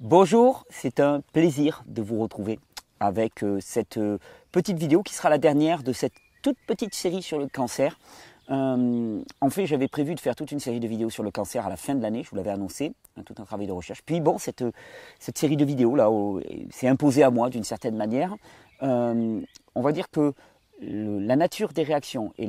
Bonjour, c'est un plaisir de vous retrouver avec euh, cette euh, petite vidéo qui sera la dernière de cette toute petite série sur le cancer. Euh, en fait, j'avais prévu de faire toute une série de vidéos sur le cancer à la fin de l'année, je vous l'avais annoncé, hein, tout un travail de recherche. Puis bon, cette, série de vidéos là, s'est imposée à moi d'une certaine manière. on va dire que la nature des réactions et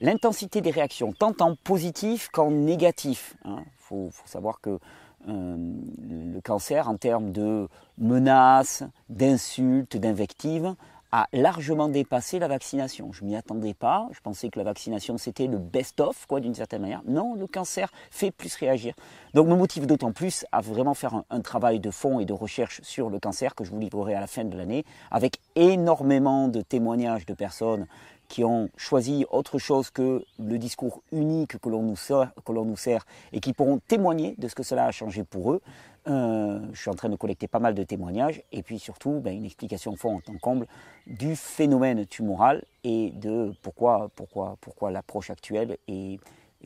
l'intensité des réactions, tant en positif qu'en négatif. Il hein. faut, savoir que le cancer, en termes de menaces, d'insultes, d'invectives, a largement dépassé la vaccination. Je m'y attendais pas. Je pensais que la vaccination c'était le best-of, quoi, d'une certaine manière. Non, le cancer fait plus réagir. Donc, me motive d'autant plus à vraiment faire un, un, travail de fond et de recherche sur le cancer que je vous livrerai à la fin de l'année, avec énormément de témoignages de personnes qui ont choisi autre chose que le discours unique que l'on nous, sert et qui pourront témoigner de ce que cela a changé pour eux. Euh, je suis en train de collecter pas mal de témoignages et puis surtout ben, une explication fond en comble du phénomène tumoral et de pourquoi, pourquoi, pourquoi l'approche actuelle est,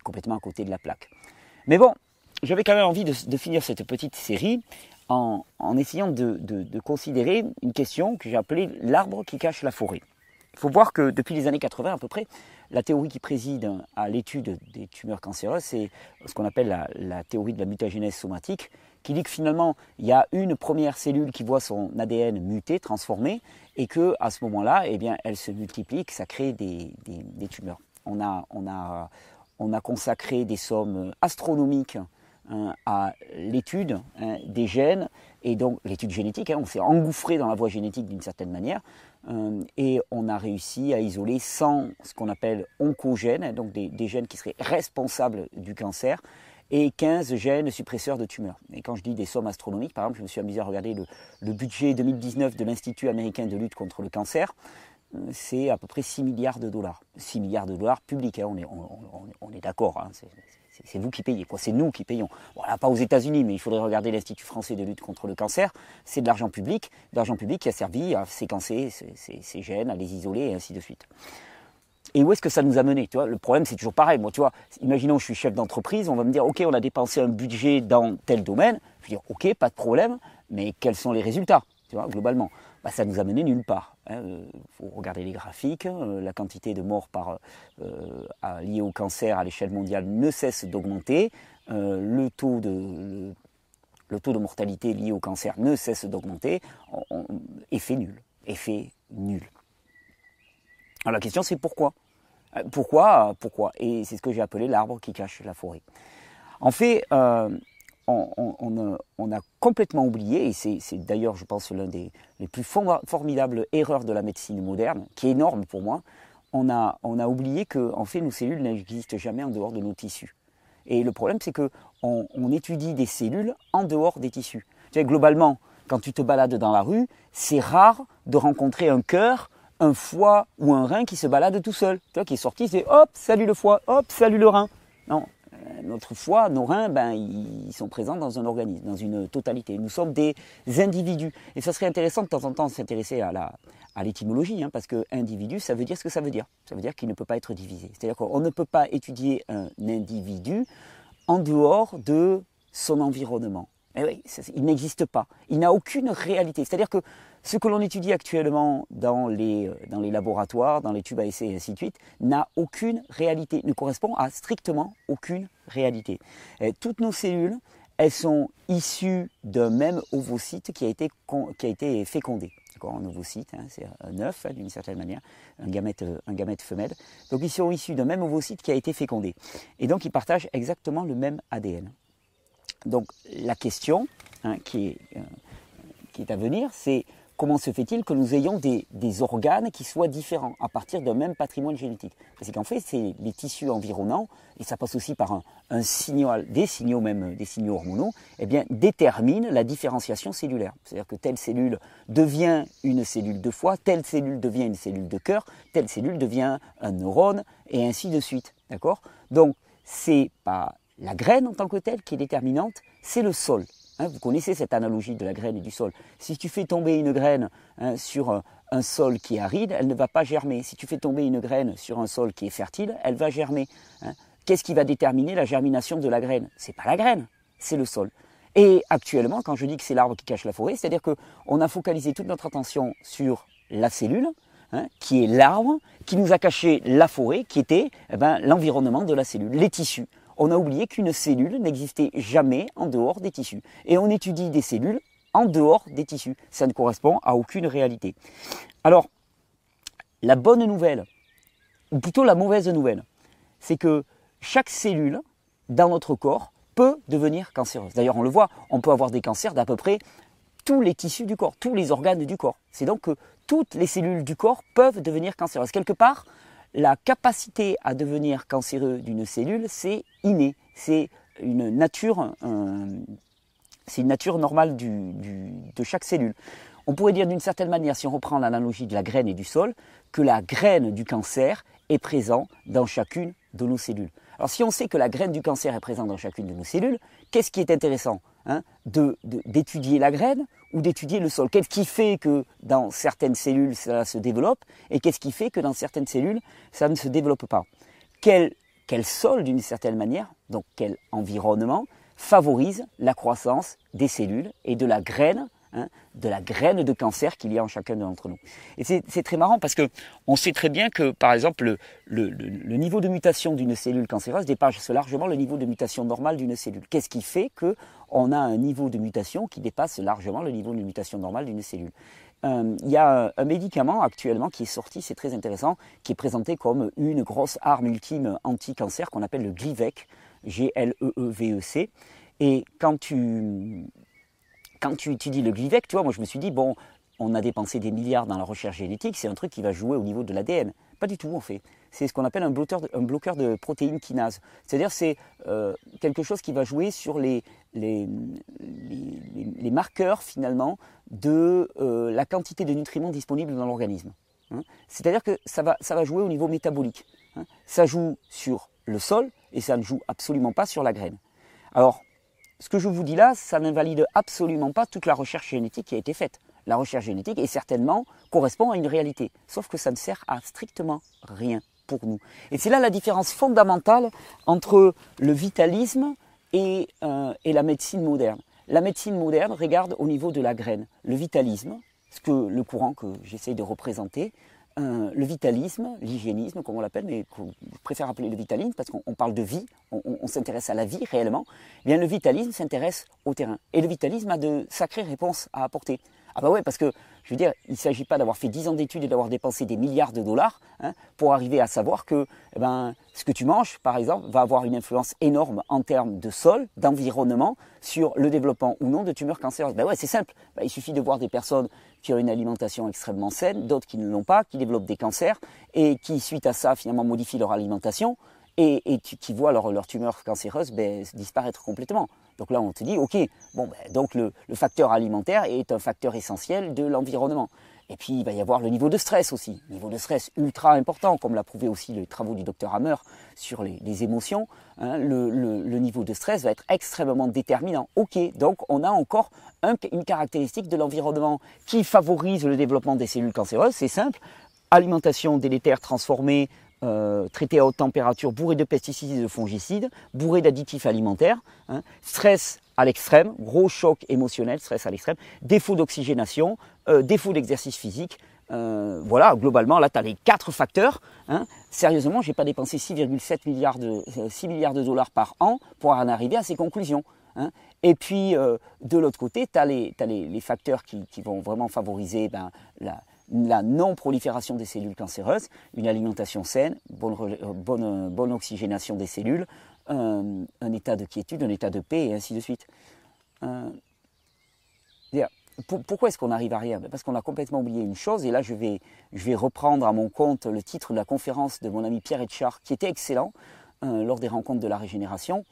complètement à côté de la plaque. Mais bon, j'avais quand même envie de, finir cette petite série en, essayant de considérer une question que j'ai appelée l'arbre qui cache la forêt. Il faut voir que depuis les années 80 à peu près, la théorie qui préside à l'étude des tumeurs cancéreuses, c'est ce qu'on appelle la, théorie de la mutagénèse somatique, qui dit que finalement, il y a une première cellule qui voit son ADN muté, transformé, et que à ce moment-là, eh bien, elle se multiplie, que ça crée des, tumeurs. On a, on, a, on a consacré des sommes astronomiques hein, à l'étude hein, des gènes, et donc l'étude génétique, hein, on s'est engouffré dans la voie génétique d'une certaine manière, et on a réussi à isoler 100 ce qu'on appelle oncogènes, donc des, gènes qui seraient responsables du cancer, et 15 gènes suppresseurs de tumeurs. Et quand je dis des sommes astronomiques, par exemple, je me suis amusé à regarder le, budget 2019 de l'Institut américain de lutte contre le cancer, euh, c'est à peu près 6 milliards de dollars. 6 milliards de dollars publics, hein, on est, d'accord, hein, vous qui payez, quoi. C'est nous qui payons. Voilà, pas aux États-Unis, mais il faudrait regarder l'Institut français de lutte contre le cancer. C'est de l'argent public, l'argent public qui a servi à séquencer ces, gènes, à les isoler et ainsi de suite. Et où est-ce que ça nous a mené Le problème, c'est toujours pareil. Moi, tu vois, imaginons que je suis chef d'entreprise, on va me dire, OK, on a dépensé un budget dans tel domaine. Je vais dire, OK, pas de problème, mais quels sont les résultats, tu vois, globalement? Bah, ça nous a mené nulle part. Il hein. euh, faut regarder les graphiques, hein. la quantité de morts euh, liées au cancer à l'échelle mondiale ne cesse d'augmenter, euh, le, taux de, le, taux de mortalité lié au cancer ne cesse d'augmenter, effet nul, effet nul. Alors la question c'est pourquoi? Pourquoi? Pourquoi? Et c'est ce que j'ai appelé l'arbre qui cache la forêt. En fait, on, a, complètement oublié, et c'est d'ailleurs, je pense, l'un des les plus formidables erreurs de la médecine moderne, qui est énorme pour moi, on a, oublié que, en fait, nos cellules n'existent jamais en dehors de nos tissus. Et le problème, c'est qu'on on étudie des cellules en dehors des tissus. Tu globalement, quand tu te balades dans la rue, c'est rare de rencontrer un cœur, un foie ou un rein qui se balade tout seul. Tu vois, qui est sorti, c'est hop, salut le foie, hop, salut le rein. Non, notre foie, nos reins, ben, ils sont présents dans un organisme, dans une totalité. Nous sommes des individus. Et ça serait intéressant de temps en temps de s'intéresser à la, à l'étymologie, hein, parce que individu, ça veut dire ce que ça veut dire. Ça veut dire qu'il ne peut pas être divisé. C'est-à-dire qu'on ne peut pas étudier un individu en dehors de son environnement. Eh oui, il n'existe pas. Il n'a aucune réalité. C'est-à-dire que ce que l'on étudie actuellement dans les, euh, dans les laboratoires, dans les tubes à essai et ainsi de suite, n'a aucune réalité, ne correspond à strictement aucune réalité. toutes nos cellules, elles sont issues d'un même ovocyte qui a été, qui a été fécondé. Un ovocyte, hein, c'est un œuf hein, d'une certaine manière, un gamète, un gamète femelle. Donc ils sont issus d'un même ovocyte qui a été fécondé. Et donc ils partagent exactement le même ADN. Donc la question hein, qui, est, euh, qui est à venir, c'est comment se fait-il que nous ayons des, organes qui soient différents à partir d'un même patrimoine génétique? Parce qu'en fait, c'est les tissus environnants, et ça passe aussi par un, des signaux même, des signaux hormonaux, eh déterminent la différenciation cellulaire. C'est-à-dire que telle cellule devient une cellule de foie, telle cellule devient une cellule de cœur, telle cellule devient un neurone, et ainsi de suite. D'accord? Donc, c'est pas la graine en tant que telle qui est déterminante, c'est le sol. Hein, vous connaissez cette analogie de la graine et du sol. Si tu fais tomber une graine hein, sur un, sol qui est aride, elle ne va pas germer. Si tu fais tomber une graine sur un sol qui est fertile, elle va germer. Hein. Qu'est-ce qui va déterminer la germination de la graine? C'est pas la graine, c'est le sol. Et actuellement, quand je dis que c'est l'arbre qui cache la forêt, c'est-à-dire qu'on a focalisé toute notre attention sur la cellule, qui est l'arbre, qui nous a caché la forêt, qui était eh ben, l'environnement de la cellule, les tissus. On a oublié qu'une cellule n'existait jamais en dehors des tissus. Et on étudie des cellules en dehors des tissus. Ça ne correspond à aucune réalité. Alors, la bonne nouvelle, ou plutôt la mauvaise nouvelle, c'est que chaque cellule dans notre corps peut devenir cancéreuse. D'ailleurs, on le voit, on peut avoir des cancers d'à peu près tous les tissus du corps, tous les organes du corps. C'est donc que toutes les cellules du corps peuvent devenir cancéreuses. Quelque part, la capacité à devenir cancéreux d'une cellule, c'est inné, c'est une nature, c'est une nature normale de chaque cellule. On pourrait dire d'une certaine manière, si on reprend l'analogie de la graine et du sol, que la graine du cancer est présente dans chacune de nos cellules. Alors si on sait que la graine du cancer est présente dans chacune de nos cellules, qu'est-ce qui est intéressant hein D'étudier la graine ou d'étudier le sol. Qu'est-ce qui fait que dans certaines cellules ça se développe et qu'est-ce qui fait que dans certaines cellules ça ne se développe pas? Quel, sol d'une certaine manière, donc quel environnement favorise la croissance des cellules et de la graine Hein, de la graine de cancer qu'il y a en chacun d'entre nous. Et c'est très marrant parce que on sait très bien que, par exemple, le, niveau de mutation d'une cellule cancéreuse dépasse largement le niveau de mutation normal d'une cellule. Qu'est-ce qui fait qu'on a un niveau de mutation qui dépasse largement le niveau de mutation normal d'une cellule? Euh, il y a un médicament actuellement qui est sorti, c'est très intéressant, qui est présenté comme une grosse arme ultime anti-cancer qu'on appelle le Glivec, G-L-E-E-V-E-C. Et quand tu, quand tu étudies le Glivec, tu vois, moi je me suis dit, bon, on a dépensé des milliards dans la recherche génétique, c'est un truc qui va jouer au niveau de l'ADN. Pas du tout en fait. C'est ce qu'on appelle un bloqueur, de, un bloqueur de protéines kinase. C'est-à-dire c'est euh, quelque chose qui va jouer sur les, les, les, marqueurs finalement de euh, la quantité de nutriments disponibles dans l'organisme. Hein. C'est-à-dire que ça va, ça va jouer au niveau métabolique. Hein. Ça joue sur le sol et ça ne joue absolument pas sur la graine. Alors, ce que je vous dis là, ça n'invalide absolument pas toute la recherche génétique qui a été faite. La recherche génétique est certainement correspond à une réalité, sauf que ça ne sert à strictement rien pour nous. Et c'est là la différence fondamentale entre le vitalisme et, euh, la médecine moderne. La médecine moderne regarde au niveau de la graine. Le vitalisme, ce que le courant que j'essaye de représenter, le vitalisme, l'hygiénisme, comme on l'appelle, mais je préfère appeler le vitalisme parce qu'on parle de vie, on, s'intéresse à la vie réellement. Eh bien, le vitalisme s'intéresse au terrain. Et le vitalisme a de sacrées réponses à apporter. Ah bah ouais, parce que je veux dire, il ne s'agit pas d'avoir fait 10 ans d'études et d'avoir dépensé des milliards de dollars hein, pour arriver à savoir que eh ben, ce que tu manges, par exemple, va avoir une influence énorme en termes de sol, d'environnement, sur le développement ou non de tumeurs cancéreuses. Ben ouais, c'est simple. Ben, il suffit de voir des personnes qui ont une alimentation extrêmement saine, d'autres qui ne l'ont pas, qui développent des cancers et qui, suite à ça, finalement modifient leur alimentation et, qui voient leur, leur tumeur cancéreuse ben, disparaître complètement. Donc là, on te dit, ok, bon, ben, donc le, facteur alimentaire est un facteur essentiel de l'environnement. Et puis, il va y avoir le niveau de stress aussi, niveau de stress ultra important, comme l'a prouvé aussi les travaux du docteur Hammer sur les, émotions. Hein. le, niveau de stress va être extrêmement déterminant. Ok, donc on a encore une caractéristique de l'environnement qui favorise le développement des cellules cancéreuses. C'est simple, alimentation délétère transformée, euh, à haute température, bourré de pesticides et de fongicides, bourré d'additifs alimentaires, hein. stress à l'extrême, gros choc émotionnel, stress à l'extrême, défaut d'oxygénation, euh, défaut d'exercice physique. Euh, voilà, globalement, là, tu as les quatre facteurs. Hein. Sérieusement, je n'ai pas dépensé 6,7 milliards de, 6 milliards de dollars par an pour en arriver à ces conclusions. Hein. Et puis, de l'autre côté, tu as, les, les, facteurs qui, qui, vont vraiment favoriser ben, la, la non-prolifération des cellules cancéreuses, une alimentation saine, bonne, bonne, bonne oxygénation des cellules, un, état de quiétude, un état de paix, et ainsi de suite. Euh, pourquoi est-ce qu'on n'arrive à rien? Parce qu'on a complètement oublié une chose, et là je vais, reprendre à mon compte le titre de la conférence de mon ami Pierre Etchard, qui était excellent euh, lors des rencontres de la régénération,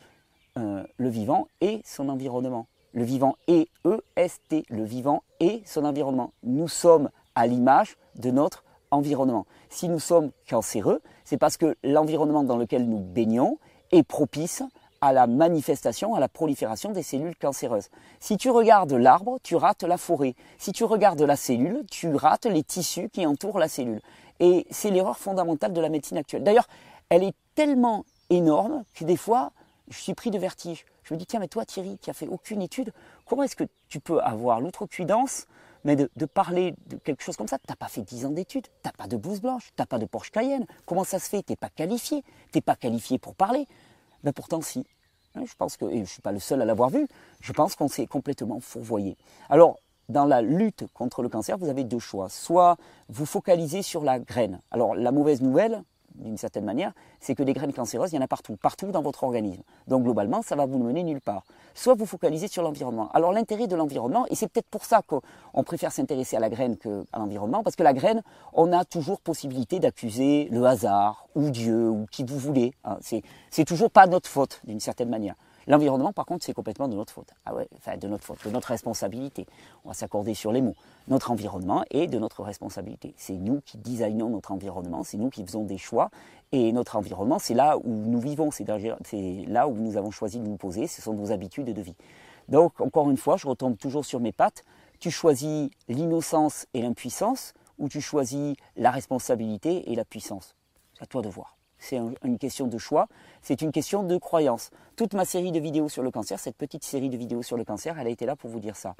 euh, le vivant et son environnement. Le vivant et EST, le vivant et son environnement. Nous sommes à l'image de notre environnement. Si nous sommes cancéreux, c'est parce que l'environnement dans lequel nous baignons est propice à la manifestation, à la prolifération des cellules cancéreuses. Si tu regardes l'arbre, tu rates la forêt. Si tu regardes la cellule, tu rates les tissus qui entourent la cellule. Et c'est l'erreur fondamentale de la médecine actuelle. D'ailleurs, elle est tellement énorme que des fois, je suis pris de vertige. Je me dis, tiens, mais toi Thierry, qui a fait aucune étude, comment est-ce que tu peux avoir l'outrecuidance mais de, parler de quelque chose comme ça, tu n'as pas fait 10 ans d'études, tu n'as pas de blouse blanche, tu n'as pas de Porsche Cayenne. Comment ça se fait? Tu n'es pas qualifié. Tu n'es pas qualifié pour parler. Ben, pourtant, si. Je pense que, et je ne suis pas le seul à l'avoir vu, je pense qu'on s'est complètement fourvoyé. Alors, dans la lutte contre le cancer, vous avez deux choix. Soit vous focalisez sur la graine. Alors, la mauvaise nouvelle, d'une certaine manière, c'est que des graines cancéreuses, il y en a partout, partout dans votre organisme. Donc globalement, ça va vous mener nulle part. Soit vous focalisez sur l'environnement. Alors l'intérêt de l'environnement, et c'est peut-être pour ça qu'on préfère s'intéresser à la graine qu'à l'environnement, parce que la graine, on a toujours possibilité d'accuser le hasard, ou Dieu, ou qui vous voulez. Hein. C'est toujours pas notre faute, d'une certaine manière. L'environnement, par contre, c'est complètement de notre faute. Ah ouais, enfin de notre faute, de notre responsabilité. On va s'accorder sur les mots. Notre environnement est de notre responsabilité. C'est nous qui designons notre environnement, c'est nous qui faisons des choix. Et notre environnement, c'est là où nous vivons, c'est là où nous avons choisi de nous poser, ce sont nos habitudes de vie. Donc, encore une fois, je retombe toujours sur mes pattes. Tu choisis l'innocence et l'impuissance, ou tu choisis la responsabilité et la puissance? C'est à toi de voir c'est une question de choix, c'est une question de croyance. Toute ma série de vidéos sur le cancer, cette petite série de vidéos sur le cancer, elle a été là pour vous dire ça.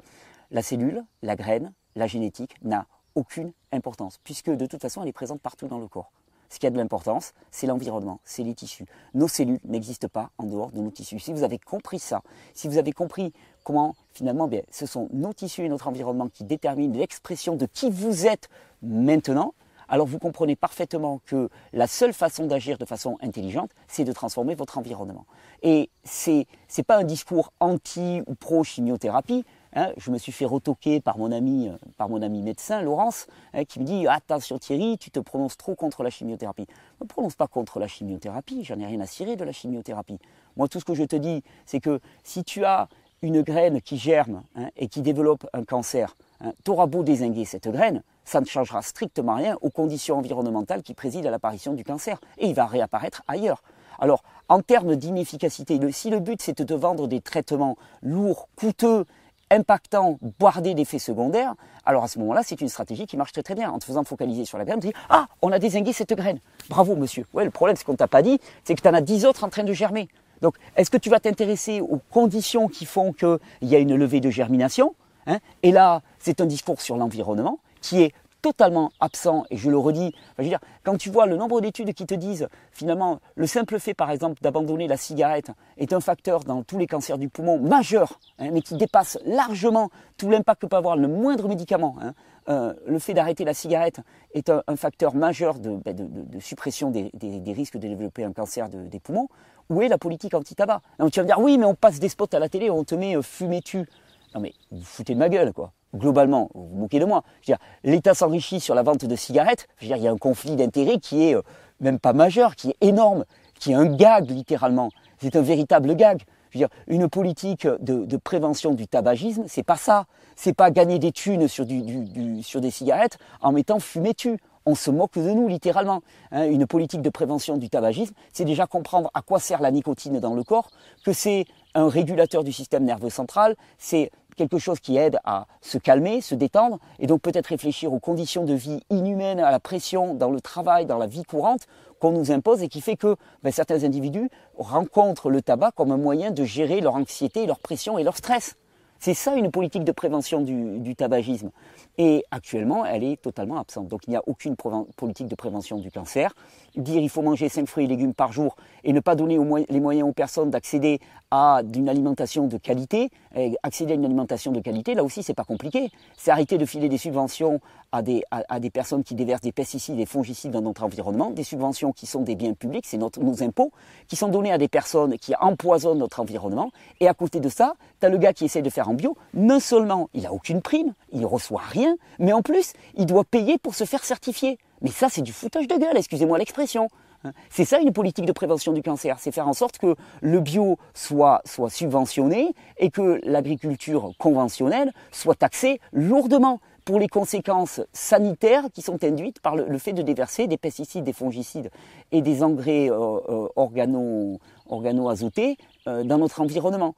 La cellule, la graine, la génétique n'a aucune importance, puisque de toute façon, elle est présente partout dans le corps. Ce qui a de l'importance, c'est l'environnement, c'est les tissus. Nos cellules n'existent pas en dehors de nos tissus. Si vous avez compris ça, si vous avez compris comment finalement bien, ce sont nos tissus et notre environnement qui déterminent l'expression de qui vous êtes maintenant, alors vous comprenez parfaitement que la seule façon d'agir de façon intelligente, c'est de transformer votre environnement. Et ce n'est pas un discours anti ou pro chimiothérapie. Hein. je me suis fait retoquer par mon ami, euh, par mon ami médecin, Laurence, hein, qui me dit Attention Thierry, tu te prononces trop contre la chimiothérapie. Je ne me prononce pas contre la chimiothérapie, j'en ai rien à cirer de la chimiothérapie. Moi, tout ce que je te dis, c'est que si tu as une graine qui germe hein, et qui développe un cancer, tu auras beau désinguer cette graine, ça ne changera strictement rien aux conditions environnementales qui président à l'apparition du cancer. Et il va réapparaître ailleurs. Alors, en termes d'inefficacité, si le but c'est de te vendre des traitements lourds, coûteux, impactants, bordés d'effets secondaires, alors à ce moment-là, c'est une stratégie qui marche très très bien. En te faisant focaliser sur la graine, tu dis Ah, on a désingué cette graine. Bravo, monsieur. Ouais, le problème, c'est qu'on ne t'a pas dit, c'est que tu en as dix autres en train de germer. Donc, est-ce que tu vas t'intéresser aux conditions qui font qu'il y a une levée de germination hein? Et là, c'est un discours sur l'environnement qui est totalement absent, et je le redis, quand tu vois le nombre d'études qui te disent, finalement, le simple fait, par exemple, d'abandonner la cigarette est un facteur dans tous les cancers du poumon majeur, hein, mais qui dépasse largement tout l'impact que peut avoir le moindre médicament. Hein, euh, le fait d'arrêter la cigarette est un, facteur majeur de, ben, suppression des, risques de développer un cancer des poumons. Où est la politique anti-tabac? Tu vas me dire, oui, mais on passe des spots à la télé, on te met euh, fumez-tu. Non mais vous foutez de ma gueule, quoi globalement, vous vous moquez de moi. L'État s'enrichit sur la vente de cigarettes. il y a un conflit d'intérêts qui est euh, même pas majeur, qui est énorme, qui est un gag littéralement. C'est un véritable gag. Une politique de, prévention du tabagisme, c'est pas ça. C'est pas gagner des thunes sur, des cigarettes en mettant fumez-tu. On se moque de nous littéralement. Hein. une politique de prévention du tabagisme, c'est déjà comprendre à quoi sert la nicotine dans le corps, que c'est un régulateur du système nerveux central, c'est quelque chose qui aide à se calmer, se détendre, et donc peut-être réfléchir aux conditions de vie inhumaines, à la pression dans le travail, dans la vie courante qu'on nous impose et qui fait que ben, certains individus rencontrent le tabac comme un moyen de gérer leur anxiété, leur pression et leur stress. C'est ça une politique de prévention du, tabagisme. Et actuellement, elle est totalement absente. Donc il n'y a aucune politique de prévention du cancer. Dire il faut manger 5 fruits et légumes par jour et ne pas donner les moyens aux personnes d'accéder à une alimentation de qualité, accéder à une alimentation de qualité, là aussi c'est pas compliqué. C'est arrêter de filer des subventions à des, personnes qui déversent des pesticides et fongicides dans notre environnement, des subventions qui sont des biens publics, c'est nos impôts, qui sont donnés à des personnes qui empoisonnent notre environnement. Et à côté de ça, tu as le gars qui essaie de faire en bio, non seulement il n'a aucune prime, il reçoit rien, mais en plus il doit payer pour se faire certifier. Mais ça c'est du foutage de gueule, excusez-moi l'expression. Hein. C'est ça une politique de prévention du cancer, c'est faire en sorte que le bio soit, subventionné et que l'agriculture conventionnelle soit taxée lourdement pour les conséquences sanitaires qui sont induites par le, fait de déverser des pesticides, des fongicides et des engrais euh, euh, organo, organo-azotés euh, dans notre environnement.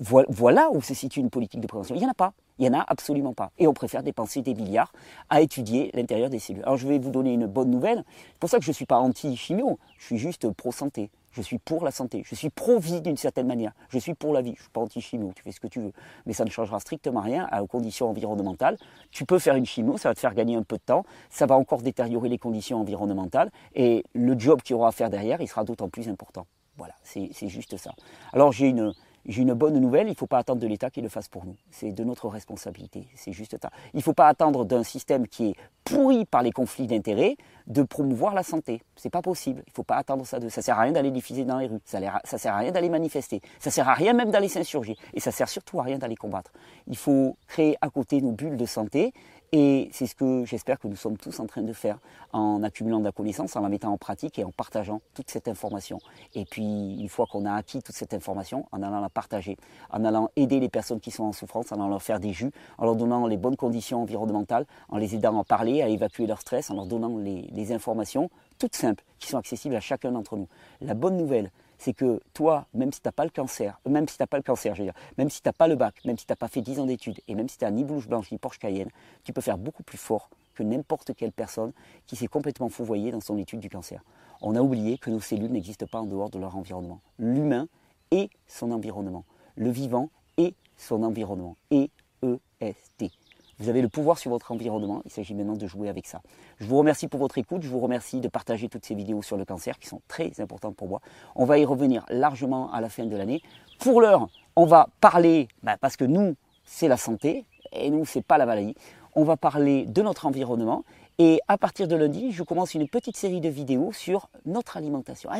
Voilà où se situe une politique de prévention. Il n'y en a pas. Il n'y en a absolument pas. Et on préfère dépenser des milliards à étudier l'intérieur des cellules. Alors je vais vous donner une bonne nouvelle. C'est pour ça que je ne suis pas anti-chimio, je suis juste pro-santé. Je suis pour la santé. Je suis pro-vie d'une certaine manière. Je suis pour la vie. Je ne suis pas anti-chimio. Tu fais ce que tu veux. Mais ça ne changera strictement rien aux conditions environnementales. Tu peux faire une chimio, ça va te faire gagner un peu de temps. Ça va encore détériorer les conditions environnementales. Et le job qu'il y aura à faire derrière, il sera d'autant plus important. Voilà, c'est juste ça. Alors j'ai une, j'ai une bonne nouvelle, il ne faut pas attendre de l'État qu'il le fasse pour nous. C'est de notre responsabilité, c'est juste ça. Il ne faut pas attendre d'un système qui est pourri par les conflits d'intérêts de promouvoir la santé. C'est pas possible. Il ne faut pas attendre ça de. Ça sert à rien d'aller diffuser dans les rues. Ça, ne sert à rien d'aller manifester. Ça sert à rien même d'aller s'insurger. Et ça sert surtout à rien d'aller combattre. Il faut créer à côté nos bulles de santé et c'est ce que j'espère que nous sommes tous en train de faire en accumulant de la connaissance, en la mettant en pratique et en partageant toute cette information. Et puis, une fois qu'on a acquis toute cette information, en allant la partager, en allant aider les personnes qui sont en souffrance, en allant leur faire des jus, en leur donnant les bonnes conditions environnementales, en les aidant à parler, à évacuer leur stress, en leur donnant les informations toutes simples qui sont accessibles à chacun d'entre nous. La bonne nouvelle, c'est que toi, même si tu n'as pas le cancer, euh, même si tu n'as pas le cancer, je veux dire, même si pas le bac, même si tu n'as pas fait 10 ans d'études, et même si tu n'as ni blouse blanche ni Porsche Cayenne, tu peux faire beaucoup plus fort que n'importe quelle personne qui s'est complètement fouvoyée dans son étude du cancer. On a oublié que nos cellules n'existent pas en dehors de leur environnement. L'humain et son environnement. Le vivant et son environnement. E-E-S-T. Vous avez le pouvoir sur votre environnement, il s'agit maintenant de jouer avec ça. Je vous remercie pour votre écoute, je vous remercie de partager toutes ces vidéos sur le cancer qui sont très importantes pour moi. On va y revenir largement à la fin de l'année. Pour l'heure, on va parler, bah, parce que nous, c'est la santé, et nous, c'est pas la maladie. On va parler de notre environnement, et à partir de lundi, je commence une petite série de vidéos sur notre alimentation. Ah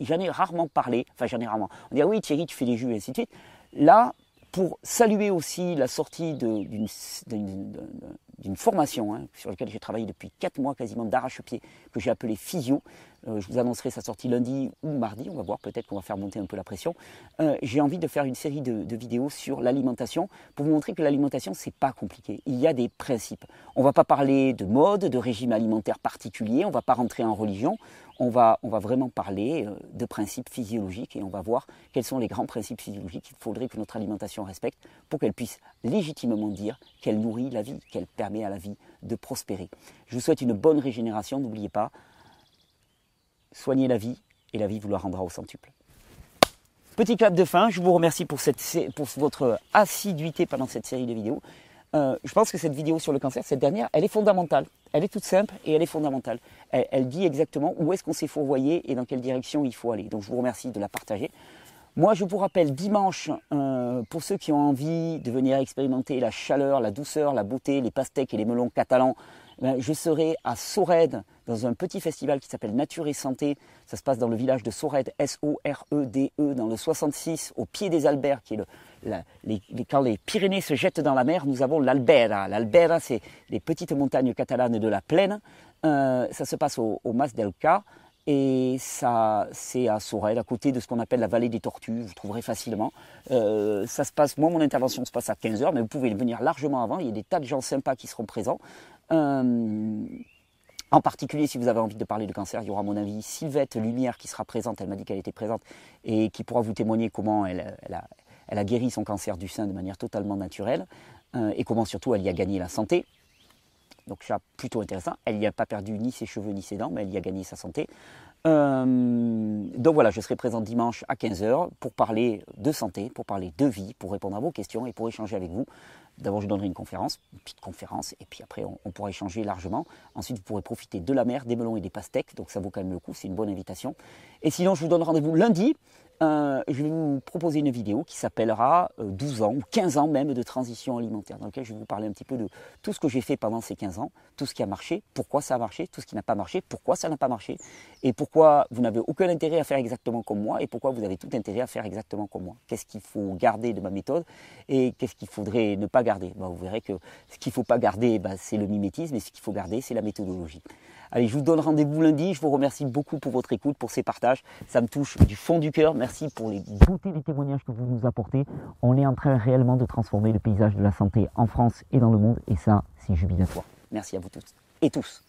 j'en ai rarement parlé, enfin j'en ai rarement. On dit ah oui Thierry, tu fais des jus et ainsi de suite. Là, pour saluer aussi la sortie d'une formation hein, sur laquelle j'ai travaillé depuis 4 mois quasiment d'arrache-pied, que j'ai appelé Physio. Euh, je vous annoncerai sa sortie lundi ou mardi, on va voir, peut-être qu'on va faire monter un peu la pression. Euh, j'ai envie de faire une série de, vidéos sur l'alimentation pour vous montrer que l'alimentation, c'est pas compliqué. Il y a des principes. On ne va pas parler de mode, de régime alimentaire particulier, on va pas rentrer en religion, on va, on va vraiment parler euh, de principes physiologiques et on va voir quels sont les grands principes physiologiques qu'il faudrait que notre alimentation respecte pour qu'elle puisse légitimement dire qu'elle nourrit la vie, qu'elle permet à la vie de prospérer. Je vous souhaite une bonne régénération, n'oubliez pas, soignez la vie et la vie vous la rendra au centuple. Petit clap de fin, je vous remercie pour, votre assiduité pendant cette série de vidéos. Euh, je pense que cette vidéo sur le cancer, cette dernière, elle est fondamentale. Elle est toute simple et elle est fondamentale. Elle, dit exactement où est-ce qu'on s'est fourvoyé et dans quelle direction il faut aller. Donc je vous remercie de la partager. Moi, je vous rappelle dimanche, euh, pour ceux qui ont envie de venir expérimenter la chaleur, la douceur, la beauté, les pastèques et les melons catalans, je serai à Sorède dans un petit festival qui s'appelle Nature et Santé. Ça se passe dans le village de Sorède, S-O-R-E-D-E, e, dans le 66, au pied des Alberts, qui est le, quand les Pyrénées se jettent dans la mer, nous avons l'Albera. L'Albera, c'est les petites montagnes catalanes de la plaine. Euh, ça se passe au, Mas del Ca. Et ça, c'est à Sorel, à côté de ce qu'on appelle la vallée des tortues, vous trouverez facilement. Euh, ça se passe, moi mon intervention se passe à 15h, mais vous pouvez venir largement avant, il y a des tas de gens sympas qui seront présents. Euh, en particulier, si vous avez envie de parler de cancer, il y aura à mon avis Sylvette Lumière qui sera présente, elle m'a dit qu'elle était présente, et qui pourra vous témoigner comment elle, a guéri son cancer du sein de manière totalement naturelle euh, et comment surtout elle y a gagné la santé. Donc ça, plutôt intéressant. Elle n'y a pas perdu ni ses cheveux ni ses dents, mais elle y a gagné sa santé. Euh, donc voilà, je serai présent dimanche à 15h pour parler de santé, pour parler de vie, pour répondre à vos questions et pour échanger avec vous. D'abord, je donnerai une conférence, une petite conférence, et puis après, on, on, pourra échanger largement. Ensuite, vous pourrez profiter de la mer, des melons et des pastèques, donc ça vaut quand même le coup, c'est une bonne invitation. Et sinon, je vous donne rendez-vous lundi euh, je vais vous proposer une vidéo qui s'appellera 12 euh, ans ou 15 ans même de transition alimentaire, dans laquelle je vais vous parler un petit peu de tout ce que j'ai fait pendant ces 15 ans, tout ce qui a marché, pourquoi ça a marché, tout ce qui n'a pas marché, pourquoi ça n'a pas marché, et pourquoi vous n'avez aucun intérêt à faire exactement comme moi, et pourquoi vous avez tout intérêt à faire exactement comme moi. Qu'est-ce qu'il faut garder de ma méthode, et qu'est-ce qu'il faudrait ne pas garder? Bah, vous verrez que ce qu'il ne faut pas garder, bah, c'est le mimétisme, et ce qu'il faut garder, c'est la méthodologie. Allez, je vous donne rendez-vous lundi. Je vous remercie beaucoup pour votre écoute, pour ces partages. Ça me touche du fond du cœur. Merci pour les beautés des témoignages que vous nous apportez. On est en train réellement de transformer le paysage de la santé en France et dans le monde. Et ça, c'est jubilatoire. Merci à vous tous et tous.